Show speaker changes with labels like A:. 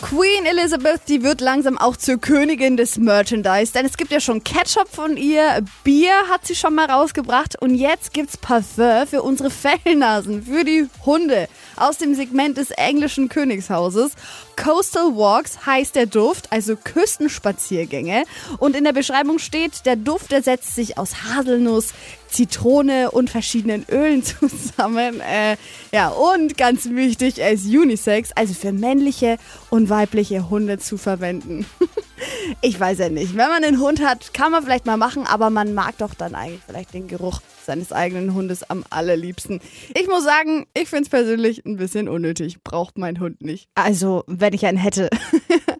A: Queen Elizabeth, die wird langsam auch zur Königin des Merchandise, denn es gibt ja schon Ketchup von ihr, Bier hat sie schon mal rausgebracht und jetzt gibt's Parfum für unsere Fellnasen, für die Hunde aus dem Segment des englischen Königshauses. Coastal Walks heißt der Duft, also Küstenspaziergänge und in der Beschreibung steht, der Duft ersetzt sich aus Haselnuss, Zitrone und verschiedenen Ölen zusammen. Äh, ja, und ganz wichtig, er ist Unisex, also für männliche und weibliche Hunde zu verwenden. ich weiß ja nicht. Wenn man einen Hund hat, kann man vielleicht mal machen, aber man mag doch dann eigentlich vielleicht den Geruch seines eigenen Hundes am allerliebsten. Ich muss sagen, ich finde es persönlich ein bisschen unnötig. Braucht mein Hund nicht. Also, wenn ich einen hätte.